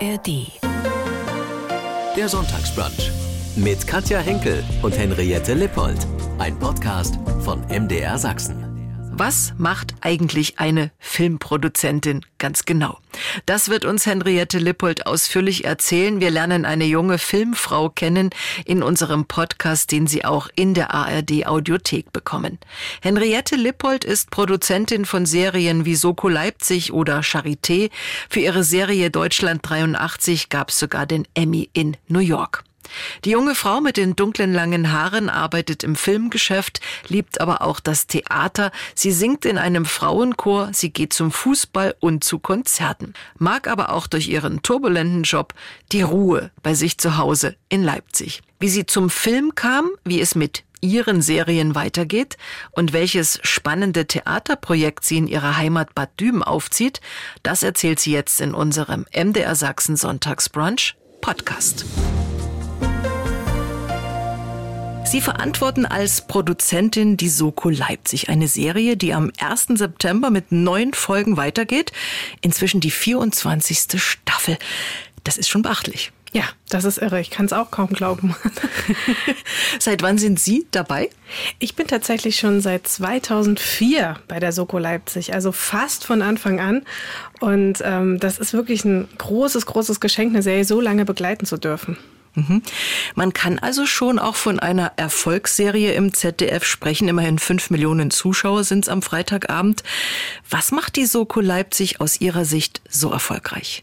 ARD. Der Sonntagsbrunch mit Katja Henkel und Henriette Lippold. Ein Podcast von MDR Sachsen. Was macht eigentlich eine Filmproduzentin ganz genau? Das wird uns Henriette Lippold ausführlich erzählen. Wir lernen eine junge Filmfrau kennen in unserem Podcast, den Sie auch in der ARD Audiothek bekommen. Henriette Lippold ist Produzentin von Serien wie Soko Leipzig oder Charité. Für ihre Serie Deutschland 83 gab es sogar den Emmy in New York. Die junge Frau mit den dunklen langen Haaren arbeitet im Filmgeschäft, liebt aber auch das Theater. Sie singt in einem Frauenchor, sie geht zum Fußball und zu Konzerten, mag aber auch durch ihren turbulenten Job die Ruhe bei sich zu Hause in Leipzig. Wie sie zum Film kam, wie es mit ihren Serien weitergeht und welches spannende Theaterprojekt sie in ihrer Heimat Bad Düben aufzieht, das erzählt sie jetzt in unserem MDR Sachsen Sonntagsbrunch Podcast. Sie verantworten als Produzentin die Soko Leipzig, eine Serie, die am 1. September mit neun Folgen weitergeht. Inzwischen die 24. Staffel. Das ist schon beachtlich. Ja, das ist irre. Ich kann es auch kaum glauben. seit wann sind Sie dabei? Ich bin tatsächlich schon seit 2004 bei der Soko Leipzig, also fast von Anfang an. Und ähm, das ist wirklich ein großes, großes Geschenk, eine Serie so lange begleiten zu dürfen. Mhm. Man kann also schon auch von einer Erfolgsserie im ZDF sprechen. Immerhin fünf Millionen Zuschauer sind es am Freitagabend. Was macht die Soko Leipzig aus Ihrer Sicht so erfolgreich?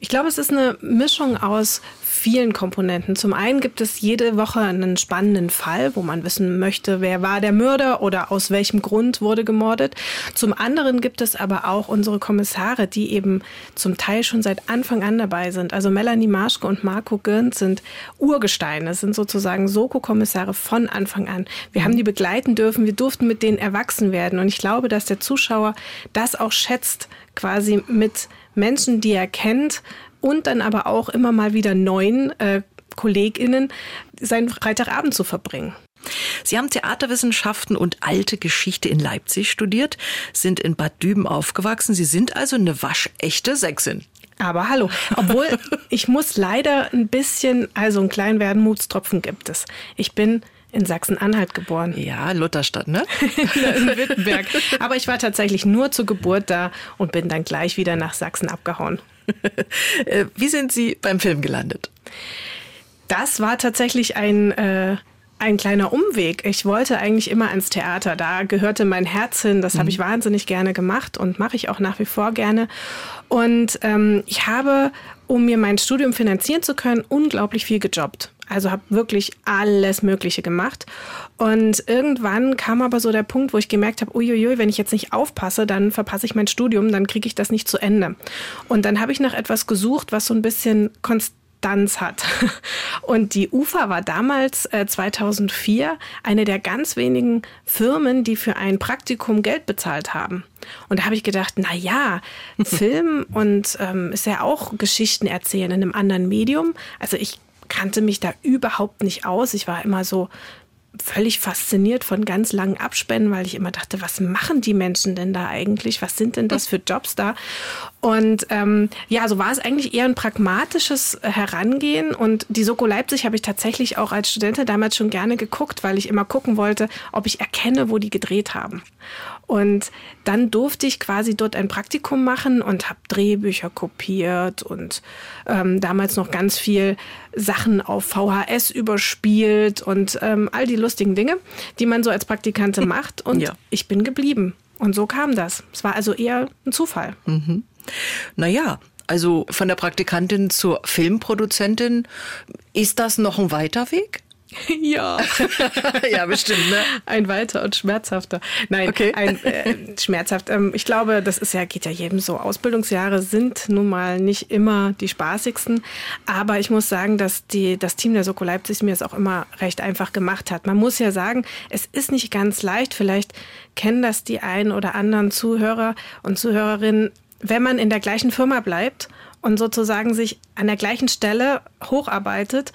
Ich glaube, es ist eine Mischung aus vielen Komponenten. Zum einen gibt es jede Woche einen spannenden Fall, wo man wissen möchte, wer war der Mörder oder aus welchem Grund wurde gemordet. Zum anderen gibt es aber auch unsere Kommissare, die eben zum Teil schon seit Anfang an dabei sind. Also Melanie Marschke und Marco Girns sind Urgesteine, sind sozusagen Soko-Kommissare von Anfang an. Wir haben die begleiten dürfen, wir durften mit denen erwachsen werden. Und ich glaube, dass der Zuschauer das auch schätzt, quasi mit Menschen, die er kennt, und dann aber auch immer mal wieder neuen äh, KollegInnen seinen Freitagabend zu verbringen. Sie haben Theaterwissenschaften und alte Geschichte in Leipzig studiert, sind in Bad Düben aufgewachsen. Sie sind also eine waschechte Sächsin. Aber hallo, obwohl ich muss leider ein bisschen, also einen kleinen Werdenmutstropfen gibt es. Ich bin in Sachsen-Anhalt geboren. Ja, Lutherstadt, ne? in Wittenberg. Aber ich war tatsächlich nur zur Geburt da und bin dann gleich wieder nach Sachsen abgehauen. Äh, wie sind Sie beim Film gelandet? Das war tatsächlich ein, äh, ein kleiner Umweg. Ich wollte eigentlich immer ans Theater. Da gehörte mein Herz hin. Das mhm. habe ich wahnsinnig gerne gemacht und mache ich auch nach wie vor gerne. Und ähm, ich habe, um mir mein Studium finanzieren zu können, unglaublich viel gejobbt. Also habe wirklich alles Mögliche gemacht. Und irgendwann kam aber so der Punkt, wo ich gemerkt habe, uiuiui, wenn ich jetzt nicht aufpasse, dann verpasse ich mein Studium, dann kriege ich das nicht zu Ende. Und dann habe ich nach etwas gesucht, was so ein bisschen Konstanz hat. Und die UFA war damals äh, 2004 eine der ganz wenigen Firmen, die für ein Praktikum Geld bezahlt haben. Und da habe ich gedacht, na ja, Film und ähm, ist ja auch Geschichten erzählen in einem anderen Medium. Also ich kannte mich da überhaupt nicht aus. Ich war immer so völlig fasziniert von ganz langen Abspänen, weil ich immer dachte, was machen die Menschen denn da eigentlich? Was sind denn das für Jobs da? Und ähm, ja, so war es eigentlich eher ein pragmatisches Herangehen. Und die Soko Leipzig habe ich tatsächlich auch als Studentin damals schon gerne geguckt, weil ich immer gucken wollte, ob ich erkenne, wo die gedreht haben. Und dann durfte ich quasi dort ein Praktikum machen und habe Drehbücher kopiert und ähm, damals noch ganz viel Sachen auf VHS überspielt und ähm, all die lustigen Dinge, die man so als Praktikante macht. Und ja. ich bin geblieben. Und so kam das. Es war also eher ein Zufall. Mhm. Naja, also von der Praktikantin zur Filmproduzentin, ist das noch ein weiter Weg? Ja. ja, bestimmt, ne? Ein weiter und schmerzhafter. Nein, okay. ein äh, schmerzhaft. Ähm, ich glaube, das ist ja, geht ja jedem so. Ausbildungsjahre sind nun mal nicht immer die spaßigsten. Aber ich muss sagen, dass die, das Team der Soko Leipzig mir es auch immer recht einfach gemacht hat. Man muss ja sagen, es ist nicht ganz leicht. Vielleicht kennen das die einen oder anderen Zuhörer und Zuhörerinnen, wenn man in der gleichen Firma bleibt und sozusagen sich an der gleichen Stelle hocharbeitet,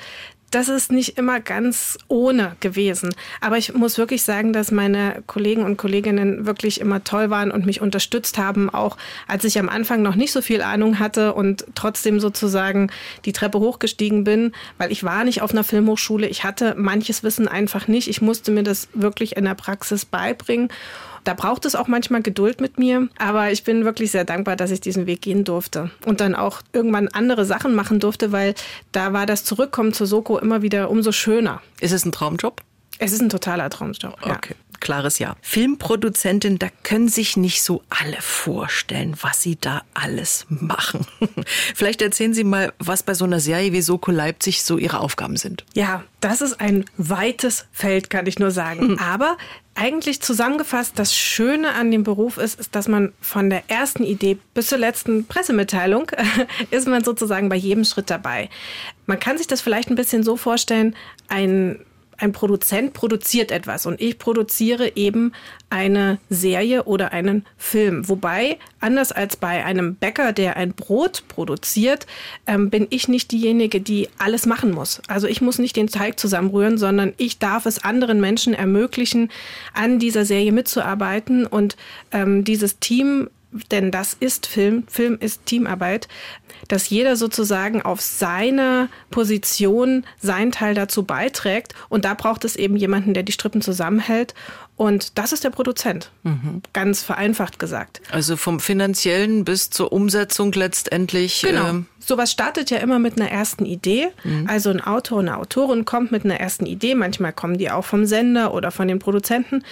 das ist nicht immer ganz ohne gewesen. Aber ich muss wirklich sagen, dass meine Kollegen und Kolleginnen wirklich immer toll waren und mich unterstützt haben, auch als ich am Anfang noch nicht so viel Ahnung hatte und trotzdem sozusagen die Treppe hochgestiegen bin, weil ich war nicht auf einer Filmhochschule. Ich hatte manches Wissen einfach nicht. Ich musste mir das wirklich in der Praxis beibringen. Da braucht es auch manchmal Geduld mit mir, aber ich bin wirklich sehr dankbar, dass ich diesen Weg gehen durfte und dann auch irgendwann andere Sachen machen durfte, weil da war das Zurückkommen zur Soko immer wieder umso schöner. Ist es ein Traumjob? Es ist ein totaler Traumjob. Ja. Klares Ja. Filmproduzentin, da können sich nicht so alle vorstellen, was sie da alles machen. Vielleicht erzählen Sie mal, was bei so einer Serie wie Soko Leipzig so Ihre Aufgaben sind. Ja, das ist ein weites Feld, kann ich nur sagen. Mhm. Aber eigentlich zusammengefasst, das Schöne an dem Beruf ist, ist, dass man von der ersten Idee bis zur letzten Pressemitteilung ist man sozusagen bei jedem Schritt dabei. Man kann sich das vielleicht ein bisschen so vorstellen, ein ein Produzent produziert etwas und ich produziere eben eine Serie oder einen Film. Wobei, anders als bei einem Bäcker, der ein Brot produziert, ähm, bin ich nicht diejenige, die alles machen muss. Also ich muss nicht den Teig zusammenrühren, sondern ich darf es anderen Menschen ermöglichen, an dieser Serie mitzuarbeiten und ähm, dieses Team denn das ist Film, Film ist Teamarbeit, dass jeder sozusagen auf seine Position seinen Teil dazu beiträgt. Und da braucht es eben jemanden, der die Strippen zusammenhält. Und das ist der Produzent, mhm. ganz vereinfacht gesagt. Also vom finanziellen bis zur Umsetzung letztendlich. Genau. Ähm Sowas startet ja immer mit einer ersten Idee. Mhm. Also ein Autor, eine Autorin kommt mit einer ersten Idee. Manchmal kommen die auch vom Sender oder von den Produzenten.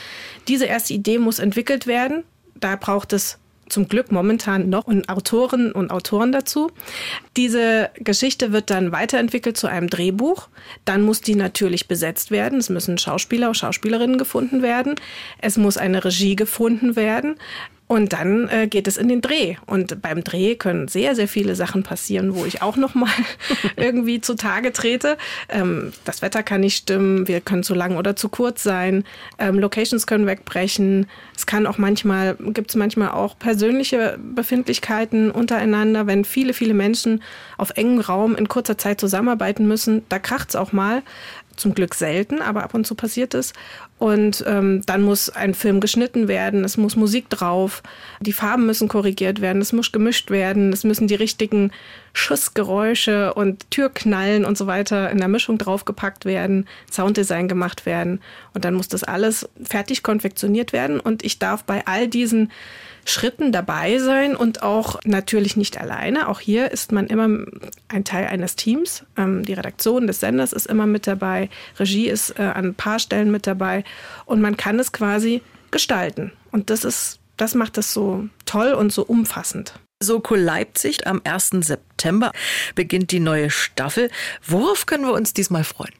Diese erste Idee muss entwickelt werden. Da braucht es zum Glück momentan noch Autoren und Autoren dazu. Diese Geschichte wird dann weiterentwickelt zu einem Drehbuch. Dann muss die natürlich besetzt werden. Es müssen Schauspieler und Schauspielerinnen gefunden werden. Es muss eine Regie gefunden werden. Und dann äh, geht es in den Dreh. Und beim Dreh können sehr, sehr viele Sachen passieren, wo ich auch noch mal irgendwie zutage trete. Ähm, das Wetter kann nicht stimmen, wir können zu lang oder zu kurz sein, ähm, Locations können wegbrechen. Es kann auch manchmal, gibt es manchmal auch persönliche Befindlichkeiten untereinander, wenn viele, viele Menschen auf engem Raum in kurzer Zeit zusammenarbeiten müssen. Da kracht es auch mal zum Glück selten, aber ab und zu passiert es. Und ähm, dann muss ein Film geschnitten werden, es muss Musik drauf, die Farben müssen korrigiert werden, es muss gemischt werden, es müssen die richtigen Schussgeräusche und Türknallen und so weiter in der Mischung draufgepackt werden, Sounddesign gemacht werden. Und dann muss das alles fertig konfektioniert werden. Und ich darf bei all diesen Schritten dabei sein und auch natürlich nicht alleine. Auch hier ist man immer ein Teil eines Teams. Ähm, die Redaktion des Senders ist immer mit dabei, Regie ist äh, an ein paar Stellen mit dabei und man kann es quasi gestalten. Und das ist, das macht es so toll und so umfassend. Soko Leipzig am 1. September beginnt die neue Staffel. Worauf können wir uns diesmal freuen?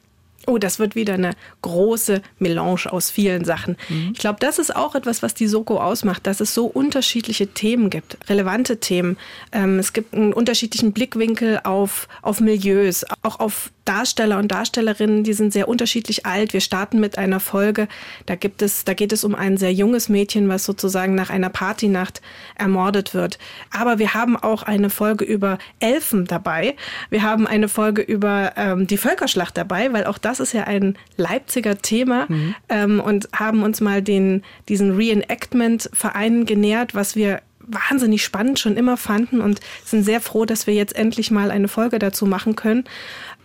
Oh, das wird wieder eine große Melange aus vielen Sachen. Mhm. Ich glaube, das ist auch etwas, was die Soko ausmacht, dass es so unterschiedliche Themen gibt, relevante Themen. Ähm, es gibt einen unterschiedlichen Blickwinkel auf, auf Milieus, auch auf Darsteller und Darstellerinnen, die sind sehr unterschiedlich alt. Wir starten mit einer Folge, da gibt es, da geht es um ein sehr junges Mädchen, was sozusagen nach einer Partynacht ermordet wird. Aber wir haben auch eine Folge über Elfen dabei. Wir haben eine Folge über ähm, die Völkerschlacht dabei, weil auch das das ist ja ein Leipziger Thema mhm. ähm, und haben uns mal den, diesen Reenactment-Verein genähert, was wir wahnsinnig spannend schon immer fanden und sind sehr froh, dass wir jetzt endlich mal eine Folge dazu machen können.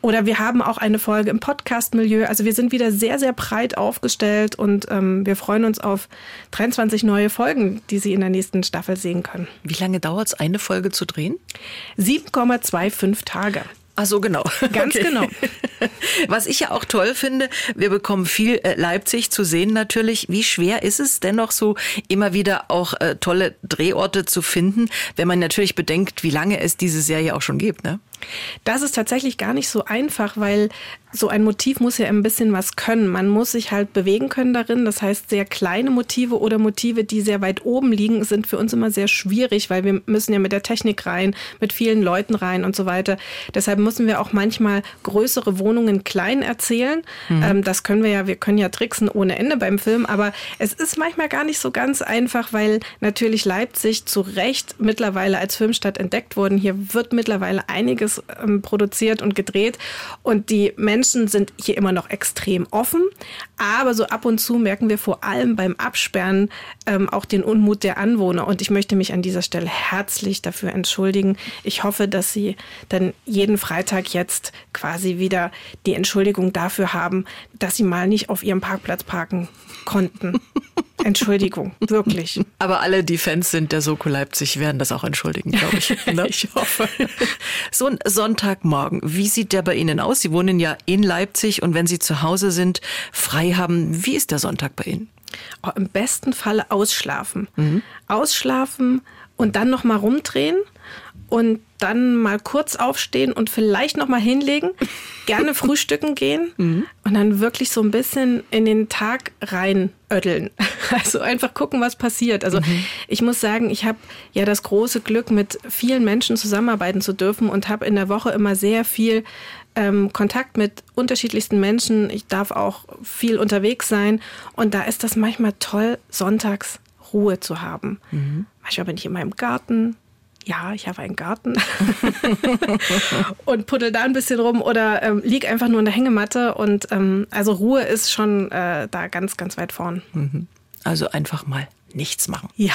Oder wir haben auch eine Folge im Podcast-Milieu. Also wir sind wieder sehr, sehr breit aufgestellt und ähm, wir freuen uns auf 23 neue Folgen, die Sie in der nächsten Staffel sehen können. Wie lange dauert es, eine Folge zu drehen? 7,25 Tage. Ach so, genau. Ganz okay. genau. Was ich ja auch toll finde, wir bekommen viel äh, Leipzig zu sehen natürlich. Wie schwer ist es dennoch so, immer wieder auch äh, tolle Drehorte zu finden, wenn man natürlich bedenkt, wie lange es diese Serie auch schon gibt, ne? Das ist tatsächlich gar nicht so einfach, weil so ein Motiv muss ja ein bisschen was können. Man muss sich halt bewegen können darin. Das heißt, sehr kleine Motive oder Motive, die sehr weit oben liegen, sind für uns immer sehr schwierig, weil wir müssen ja mit der Technik rein, mit vielen Leuten rein und so weiter. Deshalb müssen wir auch manchmal größere Wohnungen klein erzählen. Mhm. Ähm, das können wir ja, wir können ja tricksen ohne Ende beim Film, aber es ist manchmal gar nicht so ganz einfach, weil natürlich Leipzig zu Recht mittlerweile als Filmstadt entdeckt worden. Hier wird mittlerweile einiges ähm, produziert und gedreht und die Menschen Menschen sind hier immer noch extrem offen, aber so ab und zu merken wir vor allem beim Absperren ähm, auch den Unmut der Anwohner. Und ich möchte mich an dieser Stelle herzlich dafür entschuldigen. Ich hoffe, dass Sie dann jeden Freitag jetzt quasi wieder die Entschuldigung dafür haben, dass Sie mal nicht auf Ihrem Parkplatz parken konnten. Entschuldigung, wirklich. Aber alle, die Fans sind der Soko Leipzig, werden das auch entschuldigen, glaube ich. Ne? ich hoffe. So ein Sonntagmorgen, wie sieht der bei Ihnen aus? Sie wohnen ja in Leipzig und wenn Sie zu Hause sind, frei haben, wie ist der Sonntag bei Ihnen? Oh, Im besten Falle ausschlafen. Mhm. Ausschlafen und dann noch mal rumdrehen und dann mal kurz aufstehen und vielleicht noch mal hinlegen, gerne frühstücken gehen mhm. und dann wirklich so ein bisschen in den Tag reinödeln. Also einfach gucken, was passiert. Also mhm. ich muss sagen, ich habe ja das große Glück, mit vielen Menschen zusammenarbeiten zu dürfen und habe in der Woche immer sehr viel ähm, Kontakt mit unterschiedlichsten Menschen. Ich darf auch viel unterwegs sein und da ist das manchmal toll, sonntags Ruhe zu haben. Mhm. Manchmal bin ich in meinem Garten, ja, ich habe einen Garten und puddel da ein bisschen rum oder ähm, lieg einfach nur in der Hängematte. Und ähm, also Ruhe ist schon äh, da ganz, ganz weit vorn. Mhm. Also einfach mal nichts machen. Ja.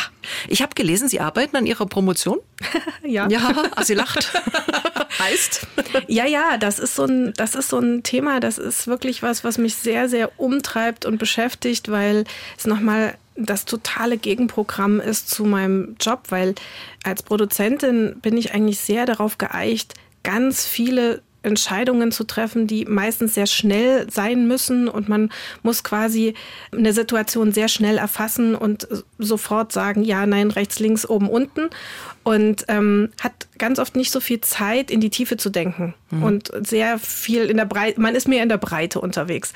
Ich habe gelesen, Sie arbeiten an Ihrer Promotion. ja. Ja, ah, sie lacht. heißt? Ja, ja, das ist so ein, das ist so ein Thema, das ist wirklich was, was mich sehr, sehr umtreibt und beschäftigt, weil es nochmal das totale Gegenprogramm ist zu meinem Job, weil als Produzentin bin ich eigentlich sehr darauf geeicht, ganz viele Entscheidungen zu treffen, die meistens sehr schnell sein müssen und man muss quasi eine Situation sehr schnell erfassen und sofort sagen, ja, nein, rechts, links, oben, unten und ähm, hat ganz oft nicht so viel Zeit, in die Tiefe zu denken mhm. und sehr viel in der Breite, man ist mehr in der Breite unterwegs.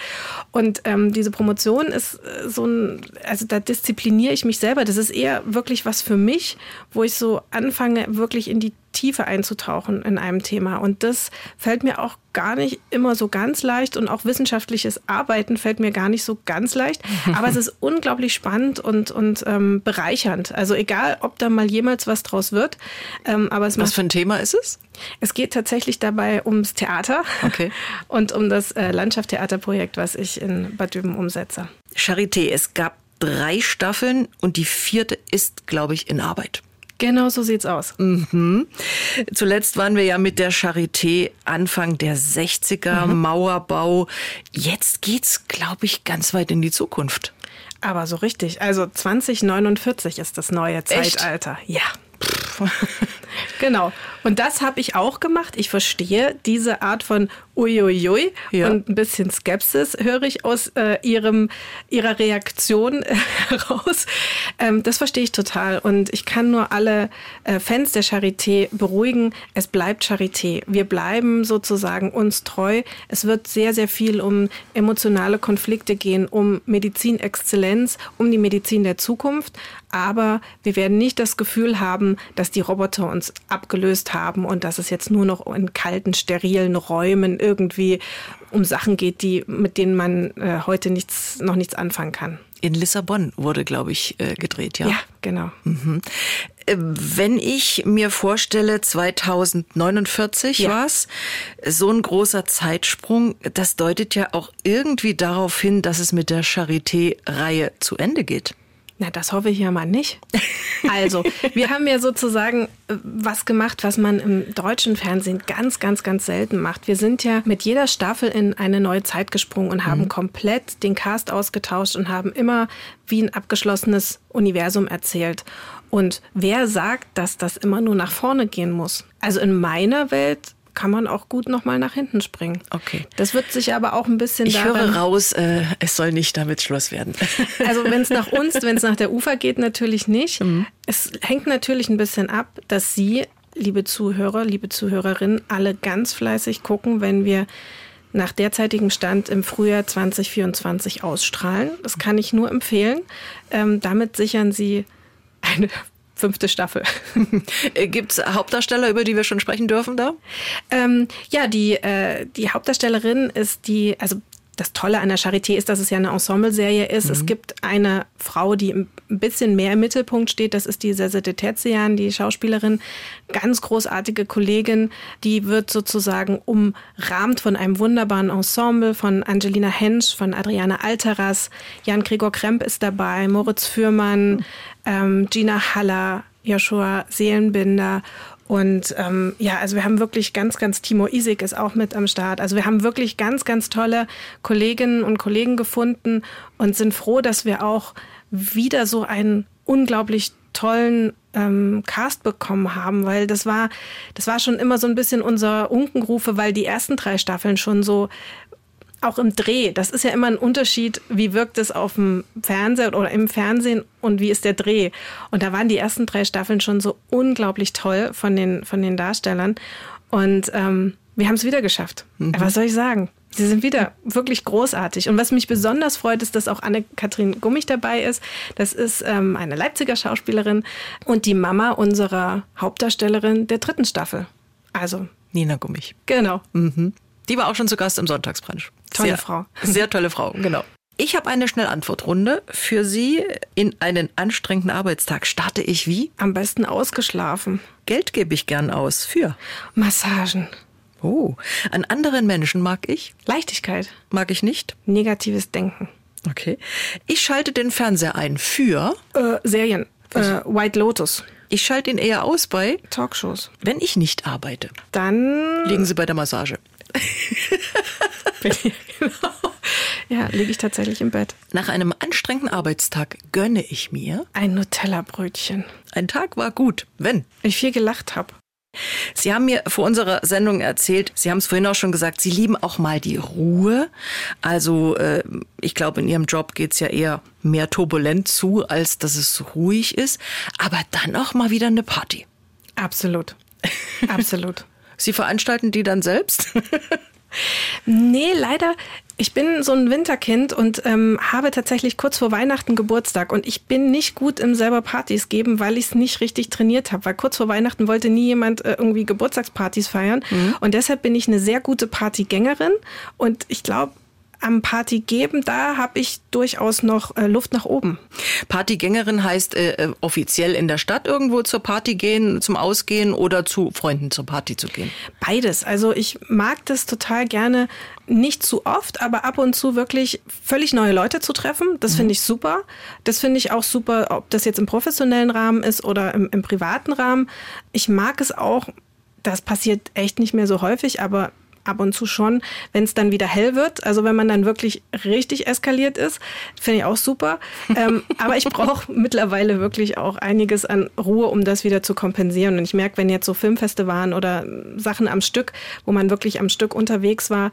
Und ähm, diese Promotion ist äh, so ein, also da diszipliniere ich mich selber. Das ist eher wirklich was für mich, wo ich so anfange, wirklich in die Tiefe einzutauchen in einem Thema. Und das fällt mir auch gar nicht immer so ganz leicht und auch wissenschaftliches Arbeiten fällt mir gar nicht so ganz leicht. Aber es ist unglaublich spannend und, und ähm, bereichernd. Also egal, ob da mal jemals was draus wird. Ähm, aber es was für ein Thema ist es? Es geht tatsächlich dabei ums Theater okay. und um das äh, Landschaftstheaterprojekt, was ich in Bad Düben umsetze. Charité, es gab drei Staffeln und die vierte ist, glaube ich, in Arbeit. Genau so sieht's aus. Mhm. Zuletzt waren wir ja mit der Charité Anfang der 60er, mhm. Mauerbau. Jetzt geht's, glaube ich, ganz weit in die Zukunft. Aber so richtig. Also 2049 ist das neue Zeitalter. Echt? Genau. Und das habe ich auch gemacht. Ich verstehe diese Art von Uiuiui ja. und ein bisschen Skepsis höre ich aus äh, ihrem, ihrer Reaktion heraus. Ähm, das verstehe ich total. Und ich kann nur alle äh, Fans der Charité beruhigen. Es bleibt Charité. Wir bleiben sozusagen uns treu. Es wird sehr, sehr viel um emotionale Konflikte gehen, um Medizinexzellenz, um die Medizin der Zukunft. Aber wir werden nicht das Gefühl haben, dass die Roboter uns abgelöst haben und dass es jetzt nur noch in kalten, sterilen Räumen irgendwie um Sachen geht, die, mit denen man äh, heute nichts, noch nichts anfangen kann. In Lissabon wurde, glaube ich, äh, gedreht, ja. Ja, genau. Mhm. Äh, wenn ich mir vorstelle, 2049 ja. war's, so ein großer Zeitsprung, das deutet ja auch irgendwie darauf hin, dass es mit der Charité-Reihe zu Ende geht. Na, das hoffe ich ja mal nicht. Also, wir haben ja sozusagen äh, was gemacht, was man im deutschen Fernsehen ganz, ganz, ganz selten macht. Wir sind ja mit jeder Staffel in eine neue Zeit gesprungen und haben mhm. komplett den Cast ausgetauscht und haben immer wie ein abgeschlossenes Universum erzählt. Und wer sagt, dass das immer nur nach vorne gehen muss? Also in meiner Welt kann man auch gut nochmal nach hinten springen. Okay. Das wird sich aber auch ein bisschen Ich höre raus, äh, es soll nicht damit Schluss werden. Also wenn es nach uns, wenn es nach der Ufer geht, natürlich nicht. Mhm. Es hängt natürlich ein bisschen ab, dass Sie, liebe Zuhörer, liebe Zuhörerinnen, alle ganz fleißig gucken, wenn wir nach derzeitigem Stand im Frühjahr 2024 ausstrahlen. Das kann ich nur empfehlen. Ähm, damit sichern Sie eine fünfte Staffel. Äh, Gibt es Hauptdarsteller, über die wir schon sprechen dürfen da? Ähm, ja, die, äh, die Hauptdarstellerin ist die, also das Tolle an der Charité ist, dass es ja eine Ensembleserie ist. Mhm. Es gibt eine Frau, die ein bisschen mehr im Mittelpunkt steht. Das ist die Sese de Terzian, die Schauspielerin. Ganz großartige Kollegin. Die wird sozusagen umrahmt von einem wunderbaren Ensemble von Angelina Hensch, von Adriana Alteras. Jan Gregor Kremp ist dabei, Moritz Fürmann, mhm. ähm, Gina Haller, Joshua Seelenbinder und ähm, ja, also wir haben wirklich ganz, ganz, Timo Isik ist auch mit am Start. Also wir haben wirklich ganz, ganz tolle Kolleginnen und Kollegen gefunden und sind froh, dass wir auch wieder so einen unglaublich tollen ähm, Cast bekommen haben, weil das war, das war schon immer so ein bisschen unser Unkenrufe, weil die ersten drei Staffeln schon so auch im Dreh, das ist ja immer ein Unterschied, wie wirkt es auf dem Fernseher oder im Fernsehen und wie ist der Dreh. Und da waren die ersten drei Staffeln schon so unglaublich toll von den, von den Darstellern. Und ähm, wir haben es wieder geschafft. Mhm. Was soll ich sagen? Sie sind wieder wirklich großartig. Und was mich besonders freut, ist, dass auch Anne-Kathrin Gummich dabei ist. Das ist ähm, eine Leipziger Schauspielerin und die Mama unserer Hauptdarstellerin der dritten Staffel. Also. Nina Gummich. Genau. Mhm. Die war auch schon zu Gast im Sonntagsbrunch. Tolle sehr, Frau. Sehr tolle Frau, genau. Ich habe eine Schnellantwortrunde für Sie. In einen anstrengenden Arbeitstag starte ich wie? Am besten ausgeschlafen. Geld gebe ich gern aus. Für? Massagen. Oh, an anderen Menschen mag ich? Leichtigkeit. Mag ich nicht? Negatives Denken. Okay. Ich schalte den Fernseher ein für? Äh, Serien. Äh, White Lotus. Ich schalte ihn eher aus bei Talkshows. Wenn ich nicht arbeite, dann liegen Sie bei der Massage. genau. Ja, liege ich tatsächlich im Bett. Nach einem anstrengenden Arbeitstag gönne ich mir ein Nutella-Brötchen. Ein Tag war gut, wenn ich viel gelacht habe. Sie haben mir vor unserer Sendung erzählt, Sie haben es vorhin auch schon gesagt, Sie lieben auch mal die Ruhe. Also äh, ich glaube, in Ihrem Job geht es ja eher mehr turbulent zu, als dass es ruhig ist. Aber dann auch mal wieder eine Party. Absolut. Absolut. Sie veranstalten die dann selbst? nee, leider. Ich bin so ein Winterkind und ähm, habe tatsächlich kurz vor Weihnachten Geburtstag und ich bin nicht gut im selber Partys geben, weil ich es nicht richtig trainiert habe. Weil kurz vor Weihnachten wollte nie jemand äh, irgendwie Geburtstagspartys feiern mhm. und deshalb bin ich eine sehr gute Partygängerin und ich glaube, am Party geben, da habe ich durchaus noch äh, Luft nach oben. Partygängerin heißt äh, äh, offiziell in der Stadt irgendwo zur Party gehen, zum Ausgehen oder zu Freunden zur Party zu gehen? Beides. Also ich mag das total gerne, nicht zu oft, aber ab und zu wirklich völlig neue Leute zu treffen. Das mhm. finde ich super. Das finde ich auch super, ob das jetzt im professionellen Rahmen ist oder im, im privaten Rahmen. Ich mag es auch, das passiert echt nicht mehr so häufig, aber ab und zu schon, wenn es dann wieder hell wird. Also wenn man dann wirklich richtig eskaliert ist, finde ich auch super. ähm, aber ich brauche mittlerweile wirklich auch einiges an Ruhe, um das wieder zu kompensieren. Und ich merke, wenn jetzt so Filmfeste waren oder Sachen am Stück, wo man wirklich am Stück unterwegs war,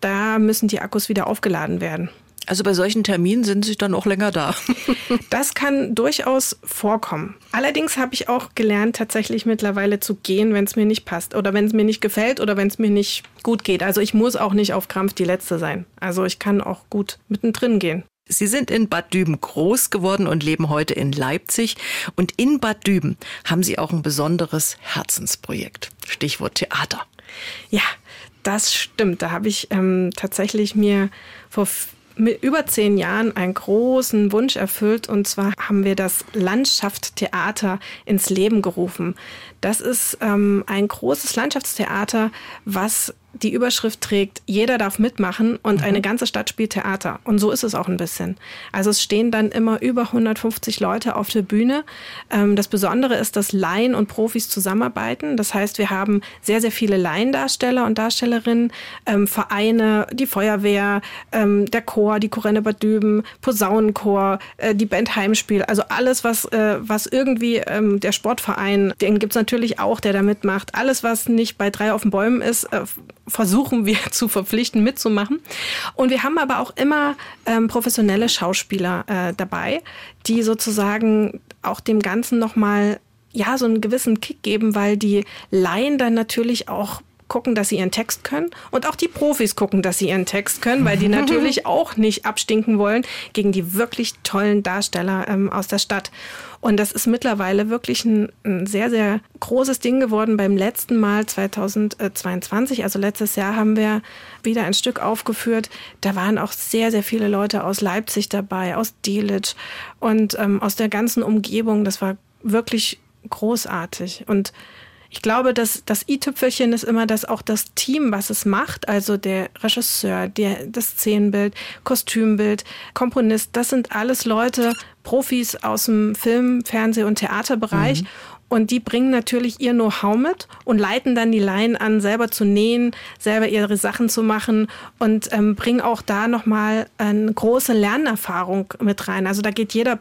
da müssen die Akkus wieder aufgeladen werden. Also bei solchen Terminen sind Sie dann auch länger da. das kann durchaus vorkommen. Allerdings habe ich auch gelernt, tatsächlich mittlerweile zu gehen, wenn es mir nicht passt oder wenn es mir nicht gefällt oder wenn es mir nicht gut geht. Also ich muss auch nicht auf Krampf die Letzte sein. Also ich kann auch gut mittendrin gehen. Sie sind in Bad Düben groß geworden und leben heute in Leipzig. Und in Bad Düben haben Sie auch ein besonderes Herzensprojekt. Stichwort Theater. Ja, das stimmt. Da habe ich ähm, tatsächlich mir vor mit über zehn Jahren einen großen Wunsch erfüllt. Und zwar haben wir das Landschaftstheater ins Leben gerufen. Das ist ähm, ein großes Landschaftstheater, was die Überschrift trägt, jeder darf mitmachen und mhm. eine ganze Stadt spielt Theater. Und so ist es auch ein bisschen. Also es stehen dann immer über 150 Leute auf der Bühne. Ähm, das Besondere ist, dass Laien und Profis zusammenarbeiten. Das heißt, wir haben sehr, sehr viele Laiendarsteller und Darstellerinnen, ähm, Vereine, die Feuerwehr, ähm, der Chor, die Chorenne Bad Düben, Posaunenchor, äh, die Band Heimspiel. Also alles, was, äh, was irgendwie der Sportverein, den gibt es natürlich auch, der da mitmacht. Alles, was nicht bei drei auf den Bäumen ist, äh, versuchen wir zu verpflichten, mitzumachen. Und wir haben aber auch immer ähm, professionelle Schauspieler äh, dabei, die sozusagen auch dem Ganzen nochmal ja, so einen gewissen Kick geben, weil die Laien dann natürlich auch gucken, dass sie ihren Text können und auch die Profis gucken, dass sie ihren Text können, weil die natürlich auch nicht abstinken wollen gegen die wirklich tollen Darsteller ähm, aus der Stadt. Und das ist mittlerweile wirklich ein, ein, sehr, sehr großes Ding geworden. Beim letzten Mal 2022, also letztes Jahr, haben wir wieder ein Stück aufgeführt. Da waren auch sehr, sehr viele Leute aus Leipzig dabei, aus Delitzsch und ähm, aus der ganzen Umgebung. Das war wirklich großartig. Und ich glaube, dass das i-Tüpfelchen ist immer, dass auch das Team, was es macht, also der Regisseur, der, das Szenenbild, Kostümbild, Komponist, das sind alles Leute, Profis aus dem Film, Fernseh- und Theaterbereich. Mhm. Und die bringen natürlich ihr Know-how mit und leiten dann die Laien an, selber zu nähen, selber ihre Sachen zu machen und ähm, bringen auch da nochmal eine große Lernerfahrung mit rein. Also da geht jeder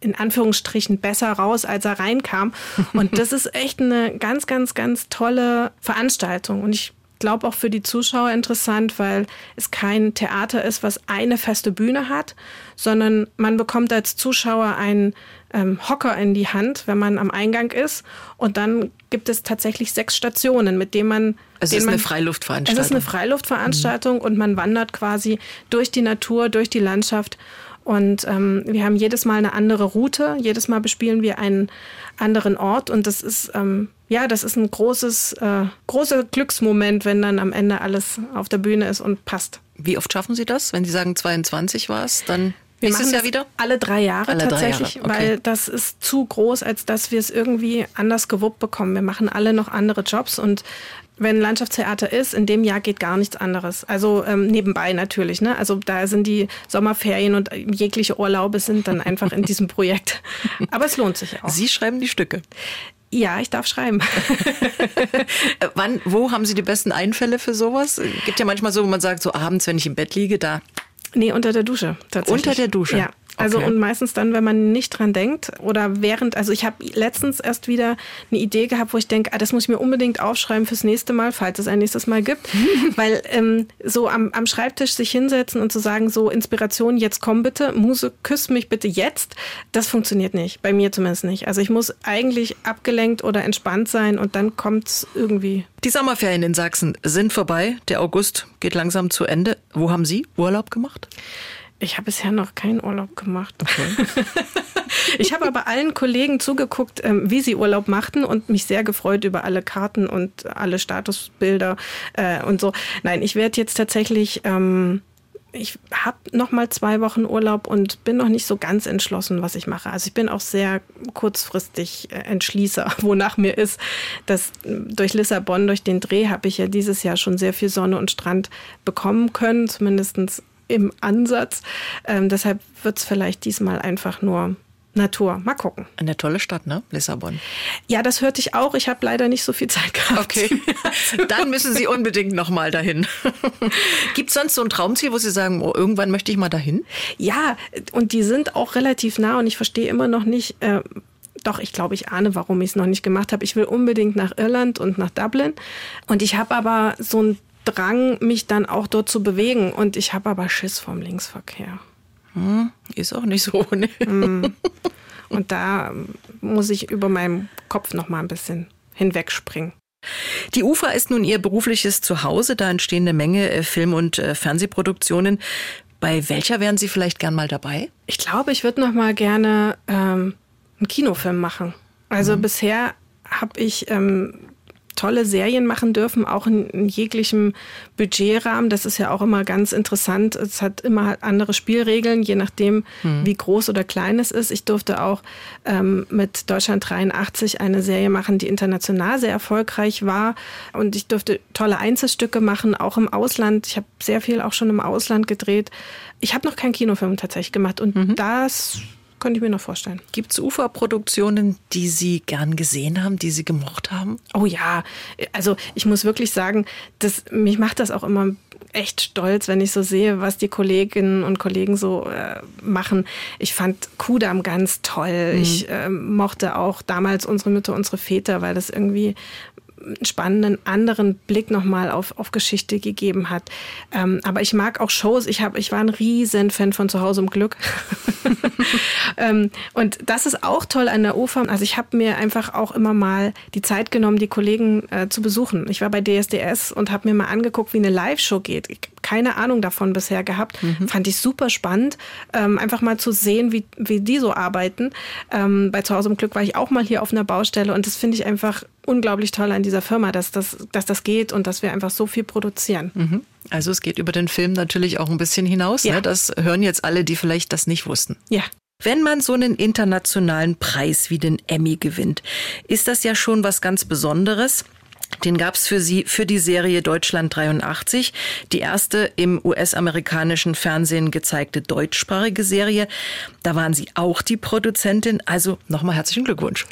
in Anführungsstrichen besser raus, als er reinkam. Und das ist echt eine ganz, ganz, ganz tolle Veranstaltung. Und ich glaube auch für die Zuschauer interessant, weil es kein Theater ist, was eine feste Bühne hat, sondern man bekommt als Zuschauer einen ähm, Hocker in die Hand, wenn man am Eingang ist. Und dann gibt es tatsächlich sechs Stationen, mit denen man. Es ist man, eine Freiluftveranstaltung. Es ist eine Freiluftveranstaltung mhm. und man wandert quasi durch die Natur, durch die Landschaft. Und ähm, wir haben jedes Mal eine andere Route, jedes Mal bespielen wir einen anderen Ort und das ist ähm, ja, das ist ein großes, äh, großer Glücksmoment, wenn dann am Ende alles auf der Bühne ist und passt. Wie oft schaffen Sie das? Wenn Sie sagen 22 war es, dann wir machen das wieder? alle drei Jahre alle tatsächlich, drei Jahre. Okay. weil das ist zu groß, als dass wir es irgendwie anders gewuppt bekommen. Wir machen alle noch andere Jobs und wenn Landschaftstheater ist, in dem Jahr geht gar nichts anderes. Also ähm, nebenbei natürlich. Ne? Also da sind die Sommerferien und jegliche Urlaube sind dann einfach in diesem Projekt. Aber es lohnt sich auch. Sie schreiben die Stücke. Ja, ich darf schreiben. Wann, wo haben Sie die besten Einfälle für sowas? Gibt ja manchmal so, wo man sagt, so abends, wenn ich im Bett liege, da. Nee, unter der Dusche tatsächlich. Unter der Dusche? Ja. Also okay. und meistens dann, wenn man nicht dran denkt oder während, also ich habe letztens erst wieder eine Idee gehabt, wo ich denke, ah, das muss ich mir unbedingt aufschreiben fürs nächste Mal, falls es ein nächstes Mal gibt, weil ähm, so am, am Schreibtisch sich hinsetzen und zu sagen, so Inspiration, jetzt komm bitte, Muse, küss mich bitte jetzt, das funktioniert nicht, bei mir zumindest nicht. Also ich muss eigentlich abgelenkt oder entspannt sein und dann kommt es irgendwie. Die Sommerferien in Sachsen sind vorbei, der August geht langsam zu Ende. Wo haben Sie Urlaub gemacht? Ich habe bisher noch keinen Urlaub gemacht. Okay. ich habe aber allen Kollegen zugeguckt, ähm, wie sie Urlaub machten und mich sehr gefreut über alle Karten und alle Statusbilder äh, und so. Nein, ich werde jetzt tatsächlich. Ähm, ich habe noch mal zwei Wochen Urlaub und bin noch nicht so ganz entschlossen, was ich mache. Also ich bin auch sehr kurzfristig äh, Entschließer, wonach mir ist. Das durch Lissabon, durch den Dreh habe ich ja dieses Jahr schon sehr viel Sonne und Strand bekommen können, zumindest im Ansatz. Ähm, deshalb wird es vielleicht diesmal einfach nur Natur. Mal gucken. Eine tolle Stadt, ne? Lissabon. Ja, das hörte ich auch. Ich habe leider nicht so viel Zeit gehabt. Okay. Dann müssen Sie unbedingt noch mal dahin. Gibt es sonst so ein Traumziel, wo Sie sagen, oh, irgendwann möchte ich mal dahin? Ja, und die sind auch relativ nah und ich verstehe immer noch nicht, äh, doch, ich glaube, ich ahne, warum ich es noch nicht gemacht habe. Ich will unbedingt nach Irland und nach Dublin. Und ich habe aber so ein Drang, mich dann auch dort zu bewegen. Und ich habe aber Schiss vom Linksverkehr. Hm, ist auch nicht so. Ne? Hm. Und da muss ich über meinem Kopf noch mal ein bisschen hinwegspringen. Die UFA ist nun Ihr berufliches Zuhause. Da entstehen eine Menge äh, Film- und äh, Fernsehproduktionen. Bei welcher wären Sie vielleicht gern mal dabei? Ich glaube, ich würde noch mal gerne ähm, einen Kinofilm machen. Also mhm. bisher habe ich ähm, tolle Serien machen dürfen, auch in, in, jeglichem Budgetrahmen. Das ist ja auch immer ganz interessant. Es hat immer andere Spielregeln, je nachdem, hm. wie groß oder klein es ist. Ich durfte auch ähm, mit Deutschland 83 eine Serie machen, die international sehr erfolgreich war. Und ich durfte tolle Einzelstücke machen, auch im Ausland. Ich habe sehr viel auch schon im Ausland gedreht. Ich habe noch keinen Kinofilm tatsächlich gemacht. Und mhm. das könnte ich mir noch vorstellen. Gibt es Uferproduktionen, die Sie gern gesehen haben, die Sie gemocht haben? Oh ja, also ich muss wirklich sagen, das, mich macht das auch immer echt stolz, wenn ich so sehe, was die Kolleginnen und Kollegen so äh, machen. Ich fand Kudam ganz toll. Mhm. Ich äh, mochte auch damals unsere Mütter, unsere Väter, weil das irgendwie spannenden anderen Blick nochmal auf, auf Geschichte gegeben hat. Ähm, aber ich mag auch Shows. Ich, hab, ich war ein riesen Fan von Zuhause im Glück. ähm, und das ist auch toll an der UFA. Also ich habe mir einfach auch immer mal die Zeit genommen, die Kollegen äh, zu besuchen. Ich war bei DSDS und habe mir mal angeguckt, wie eine Live-Show geht. Ich, keine Ahnung davon bisher gehabt. Mhm. Fand ich super spannend, ähm, einfach mal zu sehen, wie, wie die so arbeiten. Ähm, bei Zuhause im Glück war ich auch mal hier auf einer Baustelle und das finde ich einfach unglaublich toll an dieser Firma, dass das, dass das geht und dass wir einfach so viel produzieren. Mhm. Also es geht über den Film natürlich auch ein bisschen hinaus. Ja. Ne? Das hören jetzt alle, die vielleicht das nicht wussten. Ja. Wenn man so einen internationalen Preis wie den Emmy gewinnt, ist das ja schon was ganz Besonderes. Den gab's für sie für die Serie Deutschland 83, die erste im US-amerikanischen Fernsehen gezeigte deutschsprachige Serie. Da waren Sie auch die Produzentin. Also nochmal herzlichen Glückwunsch.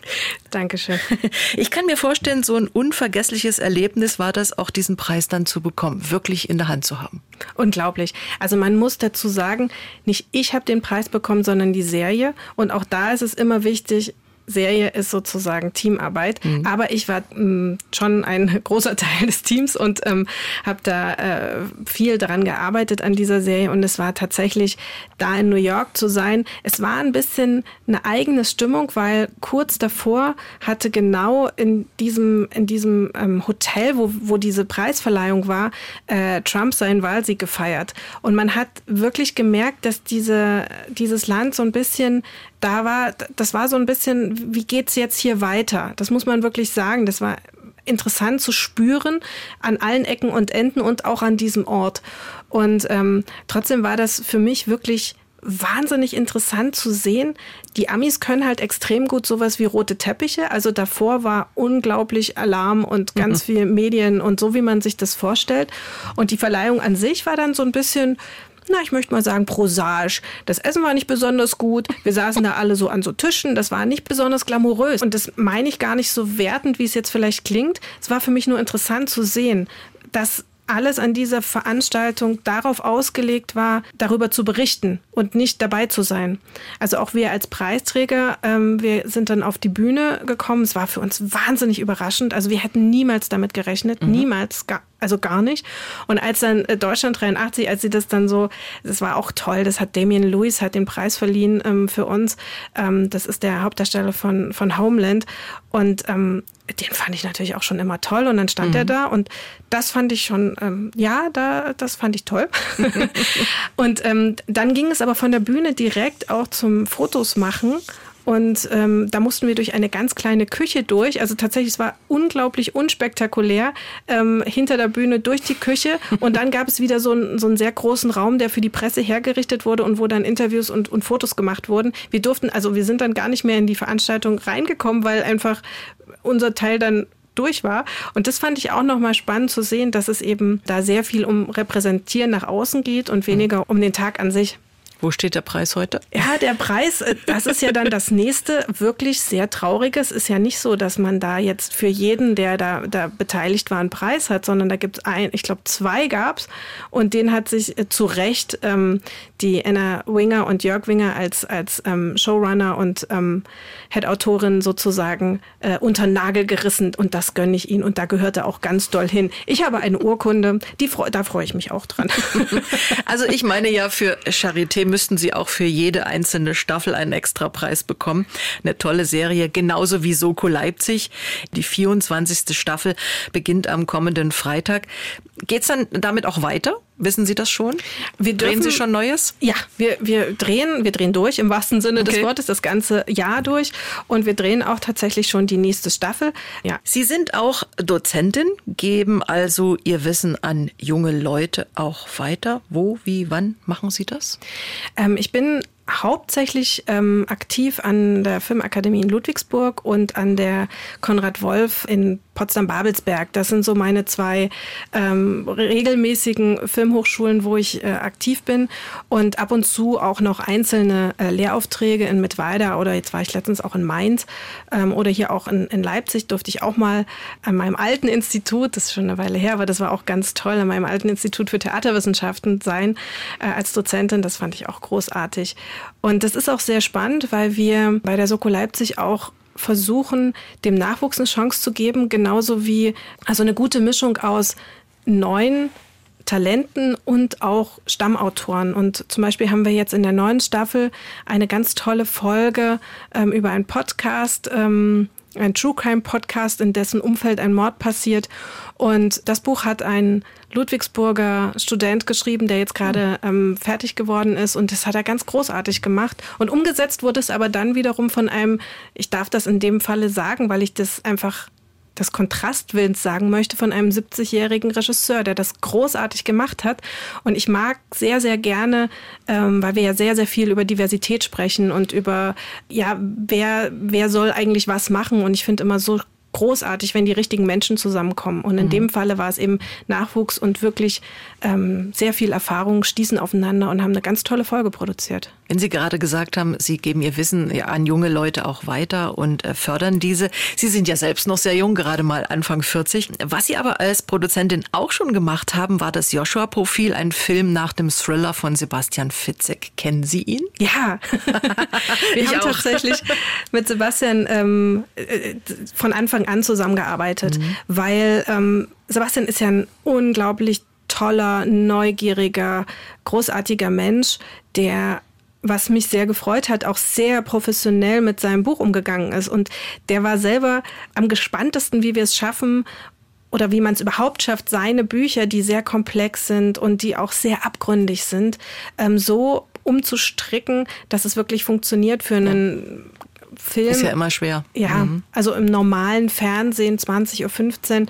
Dankeschön. Ich kann mir vorstellen, so ein unvergessliches Erlebnis war das, auch diesen Preis dann zu bekommen, wirklich in der Hand zu haben. Unglaublich. Also man muss dazu sagen, nicht ich habe den Preis bekommen, sondern die Serie. Und auch da ist es immer wichtig, Serie ist sozusagen Teamarbeit. Mhm. Aber ich war mh, mm, schon ein großer Teil des Teams und ähm, habe da äh, viel daran gearbeitet an dieser Serie. Und es war tatsächlich da in New York zu sein. Es war ein bisschen eine eigene Stimmung, weil kurz davor hatte genau in diesem, in diesem ähm, Hotel, wo, wo diese Preisverleihung war, äh, Trump seinen Wahlsieg gefeiert. Und man hat wirklich gemerkt, dass diese, dieses Land so ein bisschen da war, das war so ein bisschen, wie geht's jetzt hier weiter? Das muss man wirklich sagen. Das war interessant zu spüren an allen Ecken und Enden und auch an diesem Ort. Und ähm, trotzdem war das für mich wirklich wahnsinnig interessant zu sehen. Die Amis können halt extrem gut sowas wie rote Teppiche. Also davor war unglaublich Alarm und ganz mhm. viel Medien und so, wie man sich das vorstellt. Und die Verleihung an sich war dann so ein bisschen na, ich möchte mal sagen, prosaisch. Das Essen war nicht besonders gut. Wir saßen da alle so an so Tischen. Das war nicht besonders glamourös. Und das meine ich gar nicht so wertend, wie es jetzt vielleicht klingt. Es war für mich nur interessant zu sehen, dass alles an dieser Veranstaltung darauf ausgelegt war, darüber zu berichten und nicht dabei zu sein. Also auch wir als Preisträger, ähm, wir sind dann auf die Bühne gekommen. Es war für uns wahnsinnig überraschend. Also wir hätten niemals damit gerechnet, mhm. niemals, gar, also gar nicht. Und als dann äh, Deutschland 83, als sie das dann so, das war auch toll, das hat Damien Lewis hat den Preis verliehen ähm, für uns. Ähm, das ist der Hauptdarsteller von, von Homeland. Und ähm, den fand ich natürlich auch schon immer toll. Und dann stand mhm. er da und das fand ich schon, ähm, ja, da, das fand ich toll. und ähm, dann ging es aber von der Bühne direkt auch zum Fotos machen. Und ähm, da mussten wir durch eine ganz kleine Küche durch. Also tatsächlich, es war unglaublich unspektakulär ähm, hinter der Bühne durch die Küche. Und dann gab es wieder so, ein, so einen sehr großen Raum, der für die Presse hergerichtet wurde und wo dann Interviews und, und Fotos gemacht wurden. Wir durften, also wir sind dann gar nicht mehr in die Veranstaltung reingekommen, weil einfach unser Teil dann durch war. Und das fand ich auch nochmal spannend zu sehen, dass es eben da sehr viel um Repräsentieren nach außen geht und weniger um den Tag an sich. Wo steht der Preis heute? Ja, der Preis, äh, das ist ja dann das nächste wirklich sehr traurige. Es ist ja nicht so, dass man da jetzt für jeden, der da, da beteiligt war, einen Preis hat, sondern da gibt es ein, ich glaube, zwei gab es. Und den hat sich äh, zu Recht ähm, die Anna Winger und Jörg Winger als, als ähm, Showrunner und ähm, Head-Autorin sozusagen äh, unter Nagel gerissen. Und das gönne ich ihnen. Und da gehört er auch ganz doll hin. Ich habe eine Urkunde, die, da freue ich mich auch dran. Also ich meine ja für Charité müssten Sie auch für jede einzelne Staffel einen Extrapreis bekommen. Eine tolle Serie, genauso wie Soko Leipzig. Die 24. Staffel beginnt am kommenden Freitag. Geht's dann damit auch weiter? Wissen Sie das schon? Wir dürfen, drehen Sie schon Neues? Ja, wir, wir drehen, wir drehen durch im wahrsten Sinne okay. des Wortes das ganze Jahr durch und wir drehen auch tatsächlich schon die nächste Staffel. Ja. Sie sind auch Dozentin, geben also Ihr Wissen an junge Leute auch weiter. Wo, wie, wann machen Sie das? Ähm, ich bin hauptsächlich ähm, aktiv an der Filmakademie in Ludwigsburg und an der Konrad Wolf in Potsdam-Babelsberg. Das sind so meine zwei ähm, regelmäßigen Filmhochschulen, wo ich äh, aktiv bin und ab und zu auch noch einzelne äh, Lehraufträge in Mittweida oder jetzt war ich letztens auch in Mainz ähm, oder hier auch in, in Leipzig durfte ich auch mal an meinem alten Institut, das ist schon eine Weile her, aber das war auch ganz toll, an meinem alten Institut für Theaterwissenschaften sein äh, als Dozentin. Das fand ich auch großartig. Und das ist auch sehr spannend, weil wir bei der Soko Leipzig auch versuchen, dem Nachwuchs eine Chance zu geben, genauso wie also eine gute Mischung aus neuen Talenten und auch Stammautoren. Und zum Beispiel haben wir jetzt in der neuen Staffel eine ganz tolle Folge ähm, über einen Podcast, ähm, ein True Crime Podcast, in dessen Umfeld ein Mord passiert. Und das Buch hat ein Ludwigsburger Student geschrieben, der jetzt gerade ähm, fertig geworden ist. Und das hat er ganz großartig gemacht. Und umgesetzt wurde es aber dann wiederum von einem, ich darf das in dem Falle sagen, weil ich das einfach des Kontrastwillens sagen möchte von einem 70-jährigen Regisseur, der das großartig gemacht hat. Und ich mag sehr, sehr gerne, ähm, weil wir ja sehr, sehr viel über Diversität sprechen und über, ja, wer, wer soll eigentlich was machen. Und ich finde immer so großartig, wenn die richtigen Menschen zusammenkommen. Und in mhm. dem Falle war es eben Nachwuchs und wirklich ähm, sehr viel Erfahrung stießen aufeinander und haben eine ganz tolle Folge produziert. Wenn Sie gerade gesagt haben, Sie geben Ihr Wissen an junge Leute auch weiter und äh, fördern diese. Sie sind ja selbst noch sehr jung, gerade mal Anfang 40. Was Sie aber als Produzentin auch schon gemacht haben, war das Joshua-Profil, ein Film nach dem Thriller von Sebastian Fitzek. Kennen Sie ihn? Ja, wir haben auch. tatsächlich mit Sebastian ähm, äh, von Anfang an zusammengearbeitet, mhm. weil ähm, Sebastian ist ja ein unglaublich toller, neugieriger, großartiger Mensch, der was mich sehr gefreut hat, auch sehr professionell mit seinem Buch umgegangen ist. Und der war selber am gespanntesten, wie wir es schaffen oder wie man es überhaupt schafft, seine Bücher, die sehr komplex sind und die auch sehr abgründig sind, ähm, so umzustricken, dass es wirklich funktioniert für einen Film. Ist ja immer schwer. Ja, mhm. also im normalen Fernsehen 20.15 Uhr.